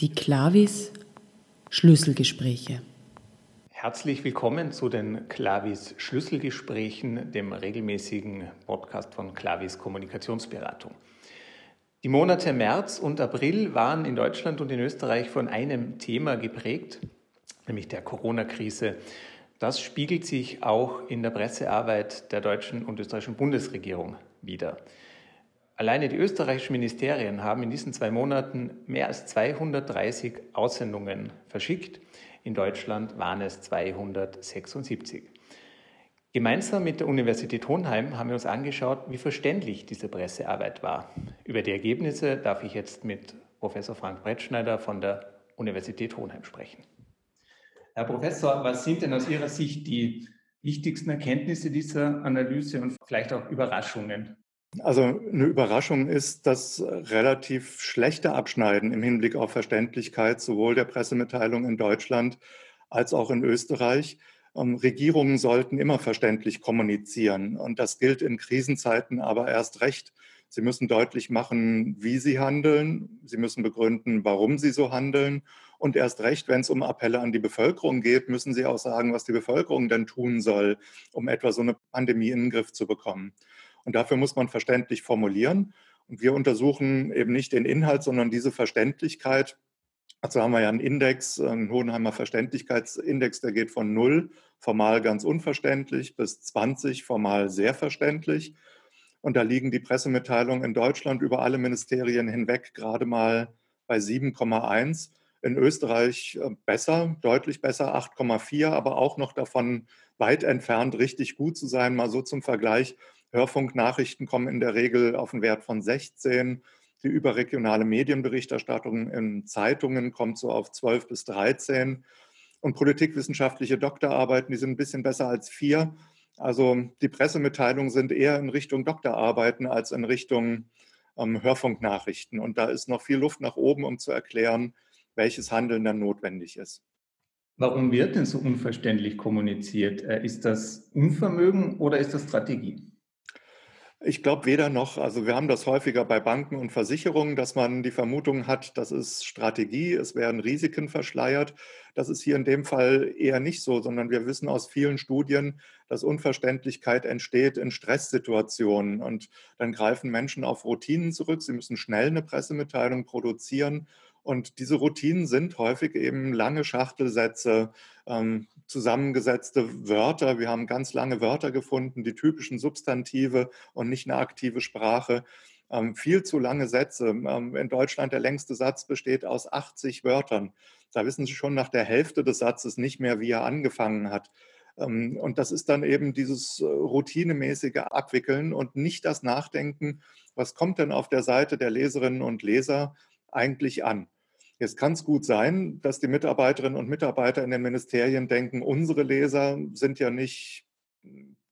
Die Klavis Schlüsselgespräche. Herzlich willkommen zu den Klavis Schlüsselgesprächen, dem regelmäßigen Podcast von Klavis Kommunikationsberatung. Die Monate März und April waren in Deutschland und in Österreich von einem Thema geprägt, nämlich der Corona-Krise. Das spiegelt sich auch in der Pressearbeit der deutschen und österreichischen Bundesregierung wider. Alleine die österreichischen Ministerien haben in diesen zwei Monaten mehr als 230 Aussendungen verschickt. In Deutschland waren es 276. Gemeinsam mit der Universität Hohenheim haben wir uns angeschaut, wie verständlich diese Pressearbeit war. Über die Ergebnisse darf ich jetzt mit Professor Frank Brettschneider von der Universität Hohenheim sprechen. Herr Professor, was sind denn aus Ihrer Sicht die wichtigsten Erkenntnisse dieser Analyse und vielleicht auch Überraschungen? Also eine Überraschung ist das relativ schlechte Abschneiden im Hinblick auf Verständlichkeit sowohl der Pressemitteilung in Deutschland als auch in Österreich. Ähm, Regierungen sollten immer verständlich kommunizieren und das gilt in Krisenzeiten aber erst recht. Sie müssen deutlich machen, wie sie handeln. Sie müssen begründen, warum sie so handeln. Und erst recht, wenn es um Appelle an die Bevölkerung geht, müssen sie auch sagen, was die Bevölkerung denn tun soll, um etwa so eine Pandemie in den Griff zu bekommen. Und dafür muss man verständlich formulieren. Und wir untersuchen eben nicht den Inhalt, sondern diese Verständlichkeit. Dazu haben wir ja einen Index, einen Hohenheimer Verständlichkeitsindex, der geht von 0, formal ganz unverständlich, bis 20, formal sehr verständlich. Und da liegen die Pressemitteilungen in Deutschland über alle Ministerien hinweg gerade mal bei 7,1. In Österreich äh, besser, deutlich besser, 8,4, aber auch noch davon weit entfernt, richtig gut zu sein. Mal so zum Vergleich. Hörfunknachrichten kommen in der Regel auf einen Wert von 16. Die überregionale Medienberichterstattung in Zeitungen kommt so auf 12 bis 13. Und politikwissenschaftliche Doktorarbeiten, die sind ein bisschen besser als vier. Also die Pressemitteilungen sind eher in Richtung Doktorarbeiten als in Richtung ähm, Hörfunknachrichten. Und da ist noch viel Luft nach oben, um zu erklären, welches Handeln dann notwendig ist. Warum wird denn so unverständlich kommuniziert? Äh, ist das Unvermögen oder ist das Strategie? Ich glaube weder noch. Also wir haben das häufiger bei Banken und Versicherungen, dass man die Vermutung hat, das ist Strategie, es werden Risiken verschleiert. Das ist hier in dem Fall eher nicht so, sondern wir wissen aus vielen Studien, dass Unverständlichkeit entsteht in Stresssituationen. Und dann greifen Menschen auf Routinen zurück. Sie müssen schnell eine Pressemitteilung produzieren und diese Routinen sind häufig eben lange Schachtelsätze, ähm, zusammengesetzte Wörter. Wir haben ganz lange Wörter gefunden, die typischen Substantive und nicht eine aktive Sprache. Ähm, viel zu lange Sätze. Ähm, in Deutschland der längste Satz besteht aus 80 Wörtern. Da wissen Sie schon nach der Hälfte des Satzes nicht mehr, wie er angefangen hat. Ähm, und das ist dann eben dieses äh, routinemäßige Abwickeln und nicht das Nachdenken, was kommt denn auf der Seite der Leserinnen und Leser eigentlich an. Jetzt kann es gut sein, dass die Mitarbeiterinnen und Mitarbeiter in den Ministerien denken, unsere Leser sind ja nicht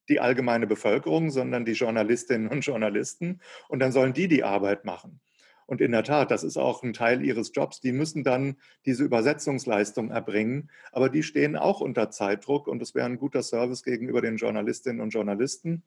die allgemeine Bevölkerung, sondern die Journalistinnen und Journalisten. Und dann sollen die die Arbeit machen. Und in der Tat, das ist auch ein Teil ihres Jobs. Die müssen dann diese Übersetzungsleistung erbringen. Aber die stehen auch unter Zeitdruck. Und es wäre ein guter Service gegenüber den Journalistinnen und Journalisten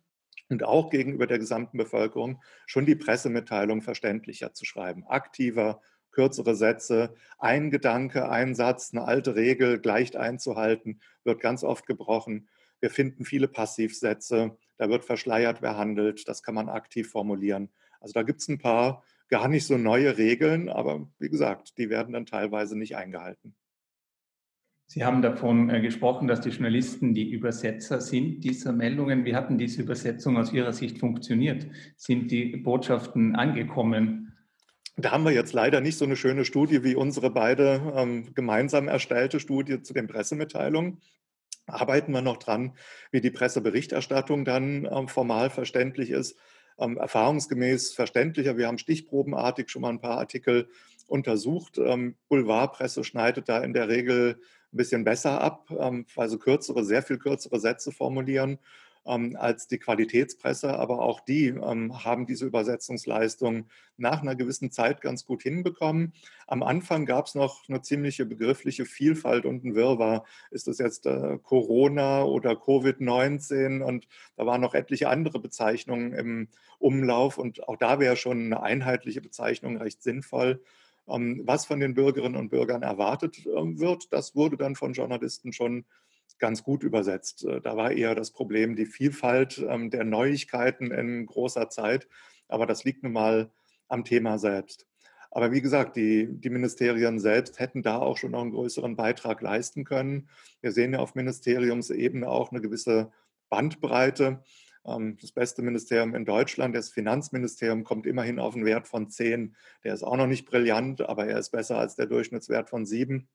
und auch gegenüber der gesamten Bevölkerung, schon die Pressemitteilung verständlicher zu schreiben, aktiver, kürzere Sätze, ein Gedanke, ein Satz, eine alte Regel gleicht einzuhalten, wird ganz oft gebrochen. Wir finden viele Passivsätze, da wird verschleiert, wer handelt, das kann man aktiv formulieren. Also da gibt es ein paar gar nicht so neue Regeln, aber wie gesagt, die werden dann teilweise nicht eingehalten. Sie haben davon äh, gesprochen, dass die Journalisten die Übersetzer sind dieser Meldungen. Wie hatten diese Übersetzungen aus Ihrer Sicht funktioniert? Sind die Botschaften angekommen? Da haben wir jetzt leider nicht so eine schöne Studie wie unsere beide ähm, gemeinsam erstellte Studie zu den Pressemitteilungen. Arbeiten wir noch dran, wie die Presseberichterstattung dann ähm, formal verständlich ist. Ähm, erfahrungsgemäß verständlicher. Wir haben stichprobenartig schon mal ein paar Artikel untersucht. Ähm, Boulevardpresse schneidet da in der Regel ein bisschen besser ab, ähm, weil sie kürzere, sehr viel kürzere Sätze formulieren ähm, als die Qualitätspresse, aber auch die ähm, haben diese Übersetzungsleistung nach einer gewissen Zeit ganz gut hinbekommen. Am Anfang gab es noch eine ziemliche begriffliche Vielfalt und ein Wirrwarr. Ist das jetzt äh, Corona oder Covid-19? Und da waren noch etliche andere Bezeichnungen im Umlauf und auch da wäre schon eine einheitliche Bezeichnung recht sinnvoll. Ähm, was von den Bürgerinnen und Bürgern erwartet ähm, wird, das wurde dann von Journalisten schon ganz gut übersetzt. Äh, da war eher das Problem die Vielfalt ähm, der Neuigkeiten in großer Zeit. Aber das liegt nun mal am Thema selbst. Aber wie gesagt, die, die Ministerien selbst hätten da auch schon noch einen größeren Beitrag leisten können. Wir sehen ja auf Ministeriumsebene auch eine gewisse Bandbreite. Ähm, das beste Ministerium in Deutschland, das Finanzministerium, kommt immerhin auf einen Wert von 10. Der ist auch noch nicht brillant, aber er ist besser als der Durchschnittswert von 7.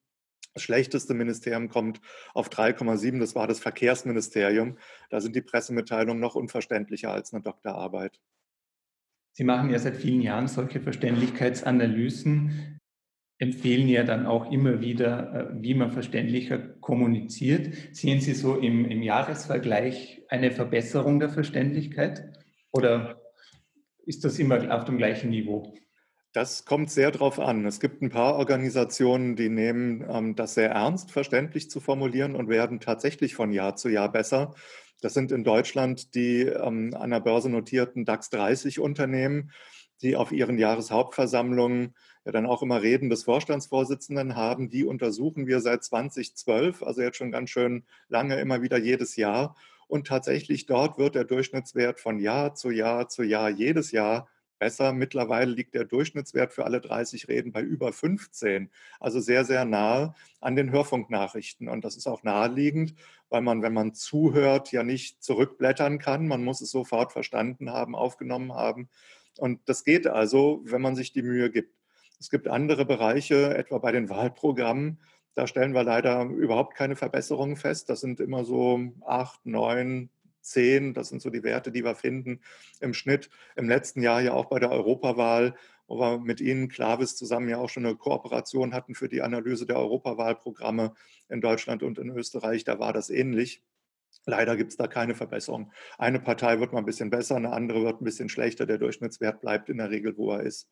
Schlechteste Ministerium kommt auf 3,7, das war das Verkehrsministerium. Da sind die Pressemitteilungen noch unverständlicher als eine Doktorarbeit. Sie machen ja seit vielen Jahren solche Verständlichkeitsanalysen, empfehlen ja dann auch immer wieder, äh, wie man verständlicher kommuniziert. Sehen Sie so im, im Jahresvergleich eine Verbesserung der Verständlichkeit oder ist das immer auf dem gleichen Niveau? Das kommt sehr darauf an. Es gibt ein paar Organisationen, die nehmen ähm, das sehr ernst, verständlich zu formulieren und werden tatsächlich von Jahr zu Jahr besser. Das sind in Deutschland die ähm, an der Börse notierten DAX 30 Unternehmen, die auf ihren Jahreshauptversammlungen ja dann auch immer Reden des Vorstandsvorsitzenden haben. Die untersuchen wir seit 2012, also jetzt schon ganz schön lange, immer wieder jedes Jahr. Und tatsächlich dort wird der Durchschnittswert von Jahr zu Jahr zu Jahr jedes Jahr besser. Mittlerweile liegt der Durchschnittswert für alle 30 Reden bei über 15, also sehr, sehr nahe an den Hörfunknachrichten. Und das ist auch naheliegend, weil man, wenn man zuhört, ja nicht zurückblättern kann. Man muss es sofort verstanden haben, aufgenommen haben. Und das geht also, wenn man sich die Mühe gibt. Es gibt andere Bereiche, etwa bei den Wahlprogrammen, da stellen wir leider überhaupt keine Verbesserungen fest. Das sind immer so acht, neun, 10, das sind so die Werte, die wir finden im Schnitt. Im letzten Jahr ja auch bei der Europawahl, wo wir mit Ihnen, Klavis, zusammen ja auch schon eine Kooperation hatten für die Analyse der Europawahlprogramme in Deutschland und in Österreich. Da war das ähnlich. Leider gibt es da keine Verbesserung. Eine Partei wird mal ein bisschen besser, eine andere wird ein bisschen schlechter. Der Durchschnittswert bleibt in der Regel, wo er ist.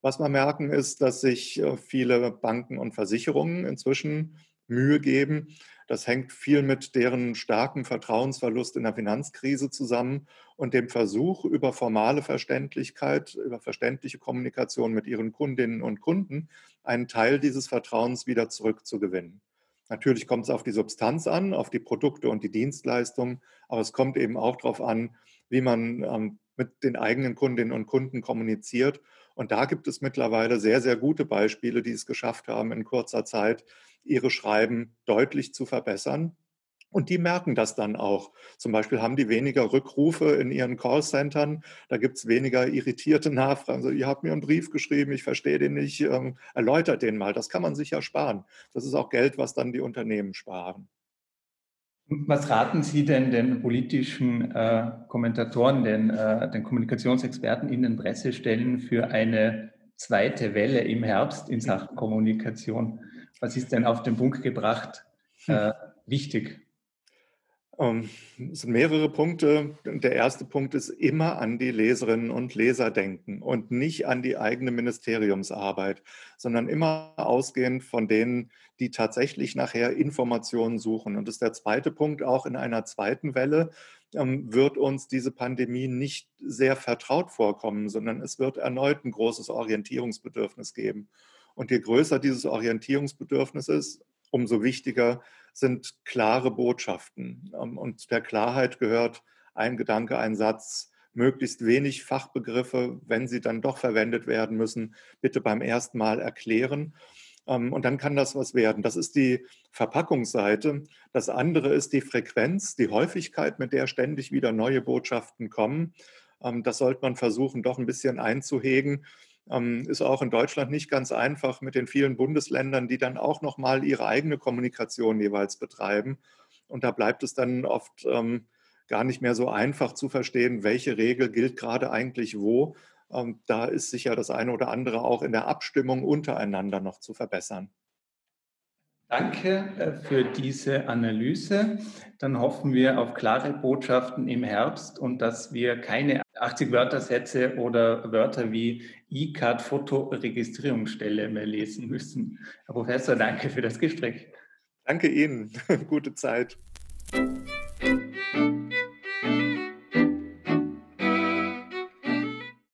Was wir merken, ist, dass sich äh, viele Banken und Versicherungen inzwischen Mühe geben. Das hängt viel mit deren starken Vertrauensverlust in der Finanzkrise zusammen und dem Versuch, über formale Verständlichkeit, über verständliche Kommunikation mit ihren Kundinnen und Kunden einen Teil dieses Vertrauens wieder zurückzugewinnen. Natürlich kommt es auf die Substanz an, auf die Produkte und die Dienstleistungen, aber es kommt eben auch darauf an, wie man ähm, mit den eigenen Kundinnen und Kunden kommuniziert. Und da gibt es mittlerweile sehr, sehr gute Beispiele, die es geschafft haben, in kurzer Zeit ihre Schreiben deutlich zu verbessern. Und die merken das dann auch. Zum Beispiel haben die weniger Rückrufe in ihren Callcentern. Da gibt es weniger irritierte Nachfragen. So, ihr habt mir einen Brief geschrieben, ich verstehe den nicht, ähm, erläutert den mal. Das kann man sich ja sparen. Das ist auch Geld, was dann die Unternehmen sparen. Was raten Sie denn den politischen äh, Kommentatoren, den, äh, den Kommunikationsexperten in den Pressestellen für eine zweite Welle im Herbst in Sachen Kommunikation? Was ist denn auf den Punkt gebracht äh, wichtig? Ähm, es sind mehrere Punkte. Der erste Punkt ist immer an die Leserinnen und Leser denken und nicht an die eigene Ministeriumsarbeit, sondern immer ausgehend von denen, die tatsächlich nachher Informationen suchen. Und das ist der zweite Punkt. Auch in einer zweiten Welle ähm, wird uns diese Pandemie nicht sehr vertraut vorkommen, sondern es wird erneut ein großes Orientierungsbedürfnis geben. Und je größer dieses Orientierungsbedürfnis ist, umso wichtiger sind klare Botschaften. Ähm, und der Klarheit gehört ein Gedanke, ein Satz, möglichst wenig Fachbegriffe, wenn sie dann doch verwendet werden müssen, bitte beim ersten Mal erklären. Ähm, und dann kann das was werden. Das ist die Verpackungsseite. Das andere ist die Frequenz, die Häufigkeit, mit der ständig wieder neue Botschaften kommen. Ähm, das sollte man versuchen, doch ein bisschen einzuhegen. Ähm, ist auch in Deutschland nicht ganz einfach mit den vielen Bundesländern, die dann auch nochmal ihre eigene Kommunikation jeweils betreiben. Und da bleibt es dann oft ähm, gar nicht mehr so einfach zu verstehen, welche Regel gilt gerade eigentlich wo. Ähm, da ist sicher das eine oder andere auch in der Abstimmung untereinander noch zu verbessern. Danke äh, für diese Analyse. Dann hoffen wir auf klare Botschaften im Herbst und dass wir keine 80 Wörtersätze oder Wörter wie E-Card Fotoregistrierungsstelle mehr lesen müssen. Herr Professor, danke für das Gespräch. Danke Ihnen. Gute Zeit.